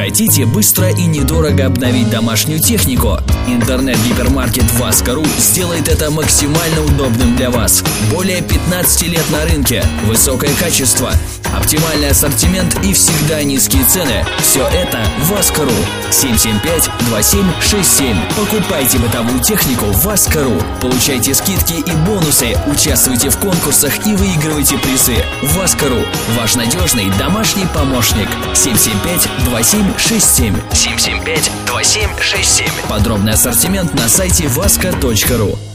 Хотите быстро и недорого обновить домашнюю технику? Интернет-гипермаркет Васка.ру сделает это максимально удобным для вас. Более 15 лет на рынке, высокое качество, оптимальный ассортимент и всегда низкие цены. Все это Васка.ру. 775-2767. Покупайте бытовую технику Васка.ру. Получайте скидки и бонусы, участвуйте в конкурсах и выигрывайте призы. Васка.ру. Ваш надежный домашний помощник. 775-2767. 775-2767. Подробный ассортимент на сайте vaska.ru.